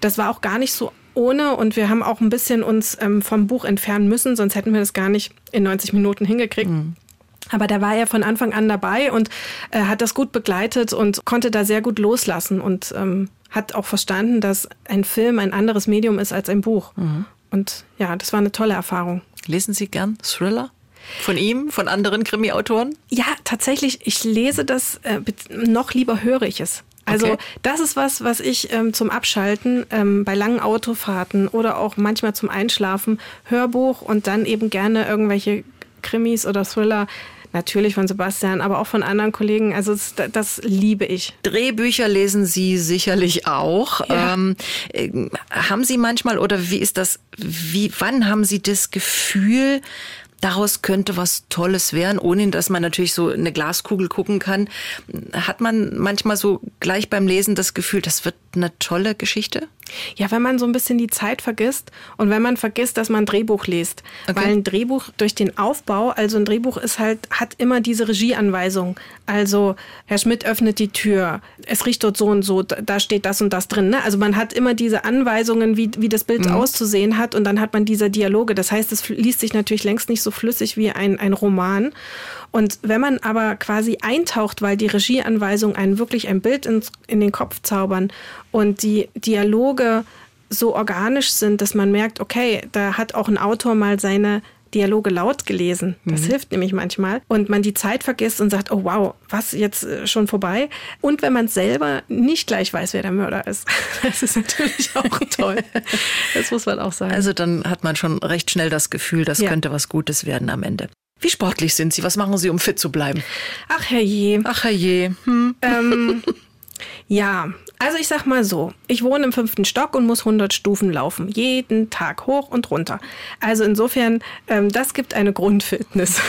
Das war auch gar nicht so ohne und wir haben auch ein bisschen uns ähm, vom Buch entfernen müssen, sonst hätten wir das gar nicht in 90 Minuten hingekriegt. Mhm. Aber da war er von Anfang an dabei und äh, hat das gut begleitet und konnte da sehr gut loslassen und ähm, hat auch verstanden, dass ein Film ein anderes Medium ist als ein Buch. Mhm. Und ja, das war eine tolle Erfahrung. Lesen Sie gern Thriller? Von ihm, von anderen Krimi-Autoren? Ja, tatsächlich. Ich lese das, äh, noch lieber höre ich es. Also okay. das ist was, was ich ähm, zum Abschalten ähm, bei langen Autofahrten oder auch manchmal zum Einschlafen Hörbuch und dann eben gerne irgendwelche Krimis oder Thriller. Natürlich von Sebastian, aber auch von anderen Kollegen. Also das, das liebe ich. Drehbücher lesen Sie sicherlich auch. Ja. Ähm, äh, haben Sie manchmal oder wie ist das? Wie wann haben Sie das Gefühl, daraus könnte was Tolles werden, ohne dass man natürlich so eine Glaskugel gucken kann. Hat man manchmal so gleich beim Lesen das Gefühl, das wird eine tolle Geschichte? Ja, wenn man so ein bisschen die Zeit vergisst und wenn man vergisst, dass man ein Drehbuch liest. Okay. Weil ein Drehbuch durch den Aufbau, also ein Drehbuch ist halt, hat immer diese Regieanweisung. Also Herr Schmidt öffnet die Tür, es riecht dort so und so, da steht das und das drin. Ne? Also man hat immer diese Anweisungen, wie, wie das Bild mhm. auszusehen hat und dann hat man diese Dialoge. Das heißt, es liest sich natürlich längst nicht so flüssig wie ein, ein Roman. Und wenn man aber quasi eintaucht, weil die Regieanweisungen einen wirklich ein Bild ins, in den Kopf zaubern und die Dialoge so organisch sind, dass man merkt, okay, da hat auch ein Autor mal seine Dialoge laut gelesen. Das mhm. hilft nämlich manchmal. Und man die Zeit vergisst und sagt, oh wow, was jetzt äh, schon vorbei? Und wenn man selber nicht gleich weiß, wer der Mörder ist. Das ist natürlich auch toll. Das muss man auch sagen. Also dann hat man schon recht schnell das Gefühl, das ja. könnte was Gutes werden am Ende. Wie sportlich sind Sie? Was machen Sie, um fit zu bleiben? Ach herrje. Ach herrje. Hm. Ähm, ja, also ich sag mal so, ich wohne im fünften Stock und muss 100 Stufen laufen, jeden Tag hoch und runter. Also insofern, ähm, das gibt eine Grundfitness.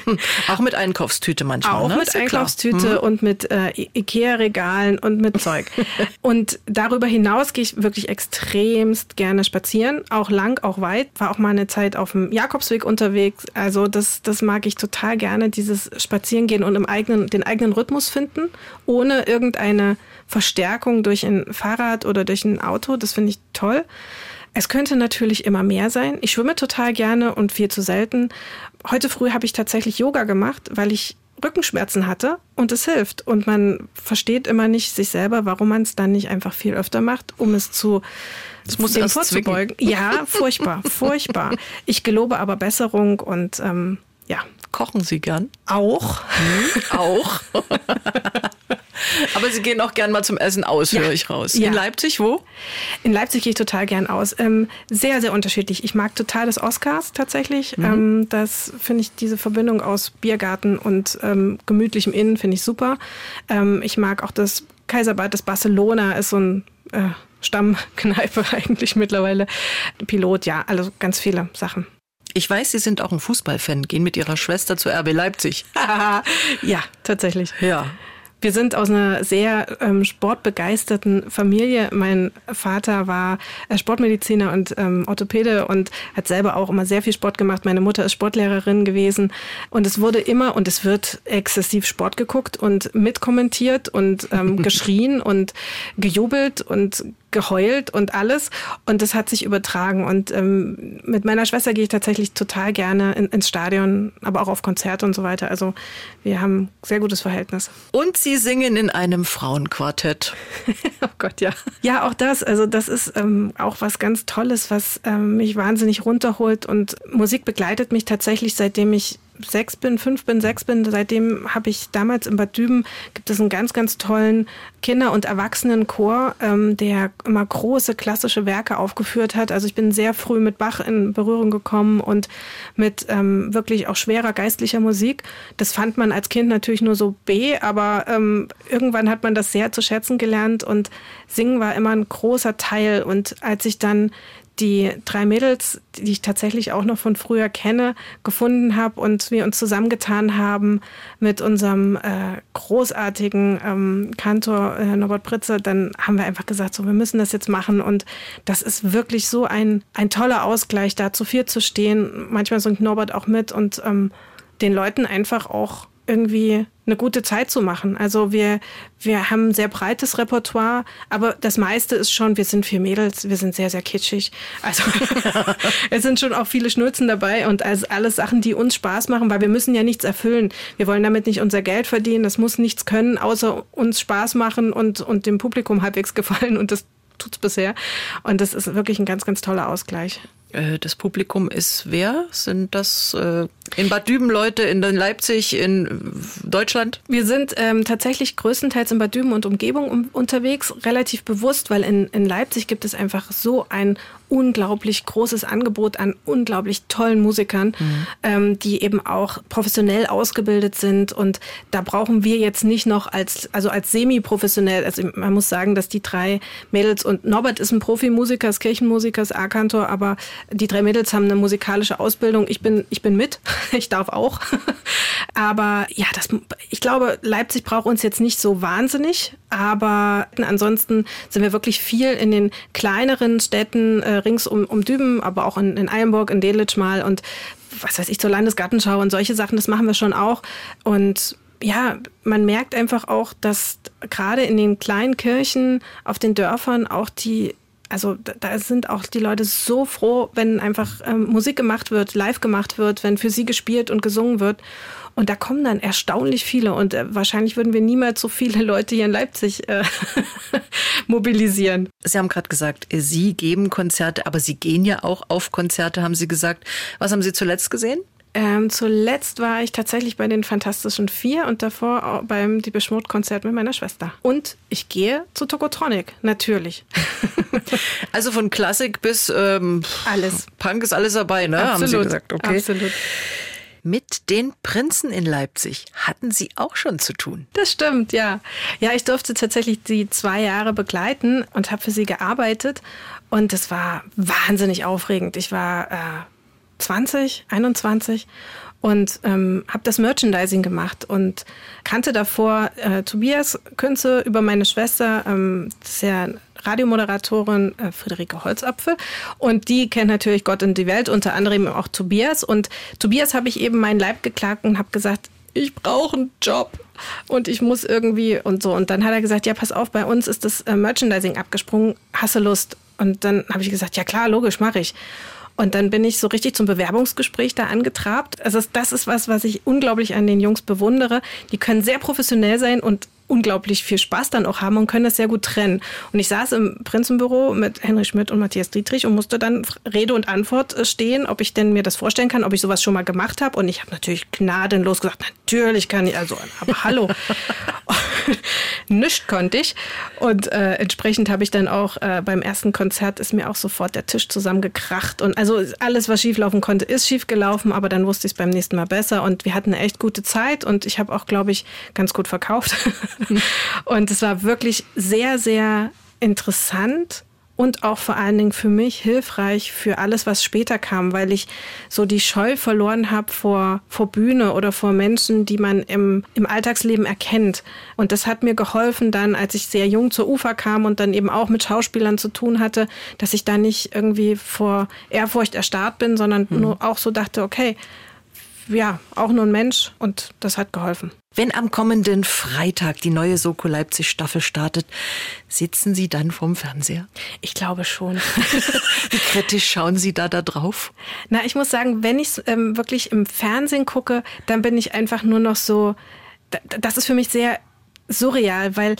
Auch mit Einkaufstüte manchmal. Auch ne? mit Einkaufstüte mhm. und mit äh, Ikea-Regalen und mit Zeug. und darüber hinaus gehe ich wirklich extremst gerne spazieren, auch lang, auch weit. War auch mal eine Zeit auf dem Jakobsweg unterwegs. Also das, das mag ich total gerne, dieses Spazierengehen und im eigenen, den eigenen Rhythmus finden, ohne irgendeine Verstärkung durch ein Fahrrad oder durch ein Auto. Das finde ich toll. Es könnte natürlich immer mehr sein. Ich schwimme total gerne und viel zu selten. Heute früh habe ich tatsächlich Yoga gemacht, weil ich Rückenschmerzen hatte und es hilft. Und man versteht immer nicht sich selber, warum man es dann nicht einfach viel öfter macht, um es zu das muss dem vorzubeugen. Ja, furchtbar, furchtbar. Ich gelobe aber Besserung und ähm, ja, Kochen Sie gern? Auch. Hm, auch. Aber Sie gehen auch gern mal zum Essen aus, ja. höre ich raus. Ja. In Leipzig wo? In Leipzig gehe ich total gern aus. Ähm, sehr, sehr unterschiedlich. Ich mag total das Oscars tatsächlich. Mhm. Ähm, das finde ich, diese Verbindung aus Biergarten und ähm, gemütlichem Innen finde ich super. Ähm, ich mag auch das Kaiserbad, das Barcelona ist so ein äh, Stammkneipe eigentlich mittlerweile. Pilot, ja, also ganz viele Sachen. Ich weiß, Sie sind auch ein Fußballfan, gehen mit Ihrer Schwester zu RB Leipzig. ja, tatsächlich. Ja. Wir sind aus einer sehr ähm, sportbegeisterten Familie. Mein Vater war äh, Sportmediziner und ähm, Orthopäde und hat selber auch immer sehr viel Sport gemacht. Meine Mutter ist Sportlehrerin gewesen und es wurde immer und es wird exzessiv Sport geguckt und mitkommentiert und ähm, geschrien und gejubelt und geheult und alles. Und das hat sich übertragen. Und ähm, mit meiner Schwester gehe ich tatsächlich total gerne in, ins Stadion, aber auch auf Konzerte und so weiter. Also wir haben ein sehr gutes Verhältnis. Und Sie singen in einem Frauenquartett. oh Gott, ja. Ja, auch das. Also das ist ähm, auch was ganz Tolles, was ähm, mich wahnsinnig runterholt. Und Musik begleitet mich tatsächlich, seitdem ich sechs bin, fünf bin, sechs bin, seitdem habe ich damals in Bad Düben, gibt es einen ganz, ganz tollen Kinder- und Erwachsenenchor, ähm, der immer große klassische Werke aufgeführt hat. Also ich bin sehr früh mit Bach in Berührung gekommen und mit ähm, wirklich auch schwerer geistlicher Musik. Das fand man als Kind natürlich nur so B, aber ähm, irgendwann hat man das sehr zu schätzen gelernt und Singen war immer ein großer Teil. Und als ich dann die drei Mädels, die ich tatsächlich auch noch von früher kenne, gefunden habe und wir uns zusammengetan haben mit unserem äh, großartigen ähm, Kantor äh, Norbert Pritze, dann haben wir einfach gesagt, so wir müssen das jetzt machen und das ist wirklich so ein, ein toller Ausgleich, da zu viel zu stehen. Manchmal singt Norbert auch mit und ähm, den Leuten einfach auch irgendwie eine gute Zeit zu machen. Also wir, wir haben ein sehr breites Repertoire, aber das meiste ist schon, wir sind vier Mädels, wir sind sehr, sehr kitschig. Also es sind schon auch viele Schnulzen dabei und also alles Sachen, die uns Spaß machen, weil wir müssen ja nichts erfüllen. Wir wollen damit nicht unser Geld verdienen, das muss nichts können, außer uns Spaß machen und, und dem Publikum halbwegs gefallen und das tut's bisher. Und das ist wirklich ein ganz, ganz toller Ausgleich. Äh, das Publikum ist wer? Sind das äh, in Bad Düben Leute, in Leipzig, in Deutschland? Wir sind ähm, tatsächlich größtenteils in Bad Düben und Umgebung um, unterwegs, relativ bewusst, weil in, in Leipzig gibt es einfach so ein unglaublich großes Angebot an unglaublich tollen Musikern, mhm. ähm, die eben auch professionell ausgebildet sind. Und da brauchen wir jetzt nicht noch als, also als semi-professionell, also man muss sagen, dass die drei Mädels und Norbert ist ein Profimusiker, ist Kirchenmusiker, ist A-Kantor, aber die drei Mädels haben eine musikalische Ausbildung. Ich bin, ich bin mit, ich darf auch. aber ja, das, ich glaube, Leipzig braucht uns jetzt nicht so wahnsinnig, aber ansonsten sind wir wirklich viel in den kleineren Städten äh, rings um, um Düben, aber auch in, in Eilenburg, in Delitzsch mal und was weiß ich, zur Landesgartenschau und solche Sachen, das machen wir schon auch. Und ja, man merkt einfach auch, dass gerade in den kleinen Kirchen auf den Dörfern auch die also da sind auch die Leute so froh, wenn einfach ähm, Musik gemacht wird, live gemacht wird, wenn für sie gespielt und gesungen wird. Und da kommen dann erstaunlich viele. Und äh, wahrscheinlich würden wir niemals so viele Leute hier in Leipzig äh, mobilisieren. Sie haben gerade gesagt, Sie geben Konzerte, aber Sie gehen ja auch auf Konzerte, haben Sie gesagt. Was haben Sie zuletzt gesehen? Ähm, zuletzt war ich tatsächlich bei den Fantastischen Vier und davor beim Die Beschmut-Konzert mit meiner Schwester. Und ich gehe zu Tokotronic, natürlich. also von Klassik bis ähm, alles. Punk ist alles dabei, ne? Absolut. Haben Sie gesagt, okay. Absolut. Mit den Prinzen in Leipzig hatten Sie auch schon zu tun. Das stimmt, ja. Ja, ich durfte tatsächlich die zwei Jahre begleiten und habe für sie gearbeitet. Und es war wahnsinnig aufregend. Ich war äh, 20, 21 und ähm, habe das Merchandising gemacht und kannte davor äh, Tobias Künze über meine Schwester, ähm, ist ja Radiomoderatorin äh, Friederike Holzapfel und die kennt natürlich Gott und die Welt, unter anderem auch Tobias und Tobias habe ich eben meinen Leib geklagt und habe gesagt, ich brauche einen Job und ich muss irgendwie und so und dann hat er gesagt, ja pass auf, bei uns ist das äh, Merchandising abgesprungen, hast du Lust? Und dann habe ich gesagt, ja klar, logisch, mache ich. Und dann bin ich so richtig zum Bewerbungsgespräch da angetrabt. Also das ist was, was ich unglaublich an den Jungs bewundere. Die können sehr professionell sein und unglaublich viel Spaß dann auch haben und können das sehr gut trennen. Und ich saß im Prinzenbüro mit Henry Schmidt und Matthias Dietrich und musste dann Rede und Antwort äh, stehen, ob ich denn mir das vorstellen kann, ob ich sowas schon mal gemacht habe. Und ich habe natürlich gnadenlos gesagt, natürlich kann ich, also, aber hallo. Nichts konnte ich. Und äh, entsprechend habe ich dann auch äh, beim ersten Konzert ist mir auch sofort der Tisch zusammengekracht. Und also alles, was schieflaufen konnte, ist schiefgelaufen, aber dann wusste ich es beim nächsten Mal besser. Und wir hatten eine echt gute Zeit und ich habe auch, glaube ich, ganz gut verkauft. und es war wirklich sehr, sehr interessant und auch vor allen Dingen für mich hilfreich für alles, was später kam, weil ich so die Scheu verloren habe vor, vor Bühne oder vor Menschen, die man im, im Alltagsleben erkennt. Und das hat mir geholfen dann, als ich sehr jung zur Ufer kam und dann eben auch mit Schauspielern zu tun hatte, dass ich da nicht irgendwie vor Ehrfurcht erstarrt bin, sondern mhm. nur auch so dachte, okay, ja, auch nur ein Mensch und das hat geholfen. Wenn am kommenden Freitag die neue Soko Leipzig Staffel startet, sitzen Sie dann vorm Fernseher? Ich glaube schon. Wie kritisch schauen Sie da da drauf? Na, ich muss sagen, wenn ich es ähm, wirklich im Fernsehen gucke, dann bin ich einfach nur noch so, das ist für mich sehr surreal, weil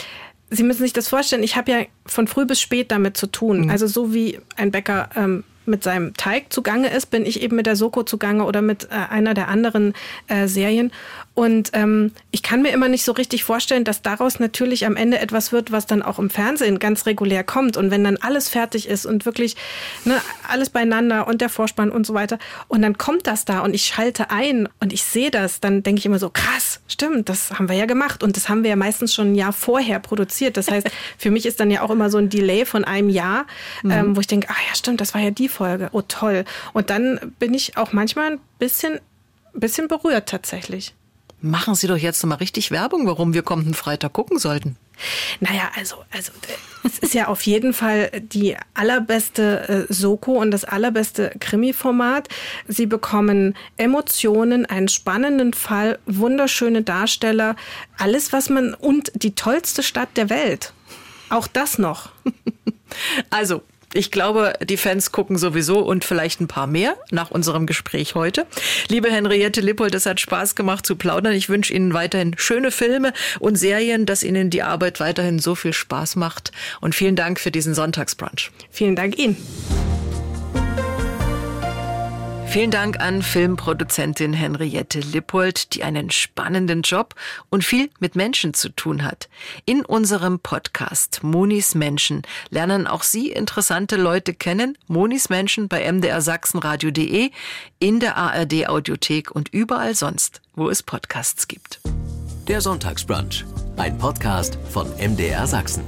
Sie müssen sich das vorstellen, ich habe ja von früh bis spät damit zu tun. Mhm. Also so wie ein Bäcker ähm, mit seinem Teig zugange ist, bin ich eben mit der Soko zugange oder mit äh, einer der anderen äh, Serien. Und ähm, ich kann mir immer nicht so richtig vorstellen, dass daraus natürlich am Ende etwas wird, was dann auch im Fernsehen ganz regulär kommt. Und wenn dann alles fertig ist und wirklich ne, alles beieinander und der Vorspann und so weiter, und dann kommt das da und ich schalte ein und ich sehe das, dann denke ich immer so, krass, stimmt, das haben wir ja gemacht. Und das haben wir ja meistens schon ein Jahr vorher produziert. Das heißt, für mich ist dann ja auch immer so ein Delay von einem Jahr, mhm. ähm, wo ich denke, ah ja, stimmt, das war ja die Folge. Oh toll. Und dann bin ich auch manchmal ein bisschen, bisschen berührt tatsächlich. Machen Sie doch jetzt mal richtig Werbung, warum wir kommenden Freitag gucken sollten. Naja, also, also es ist ja auf jeden Fall die allerbeste äh, Soko und das allerbeste Krimi-Format. Sie bekommen Emotionen, einen spannenden Fall, wunderschöne Darsteller, alles, was man und die tollste Stadt der Welt. Auch das noch. Also, ich glaube, die Fans gucken sowieso und vielleicht ein paar mehr nach unserem Gespräch heute. Liebe Henriette Lippold, es hat Spaß gemacht zu plaudern. Ich wünsche Ihnen weiterhin schöne Filme und Serien, dass Ihnen die Arbeit weiterhin so viel Spaß macht. Und vielen Dank für diesen Sonntagsbrunch. Vielen Dank Ihnen. Vielen Dank an Filmproduzentin Henriette Lippold, die einen spannenden Job und viel mit Menschen zu tun hat. In unserem Podcast Monis Menschen lernen auch Sie interessante Leute kennen. Monis Menschen bei mdrsachsenradio.de, in der ARD Audiothek und überall sonst, wo es Podcasts gibt. Der Sonntagsbrunch, ein Podcast von MDR Sachsen.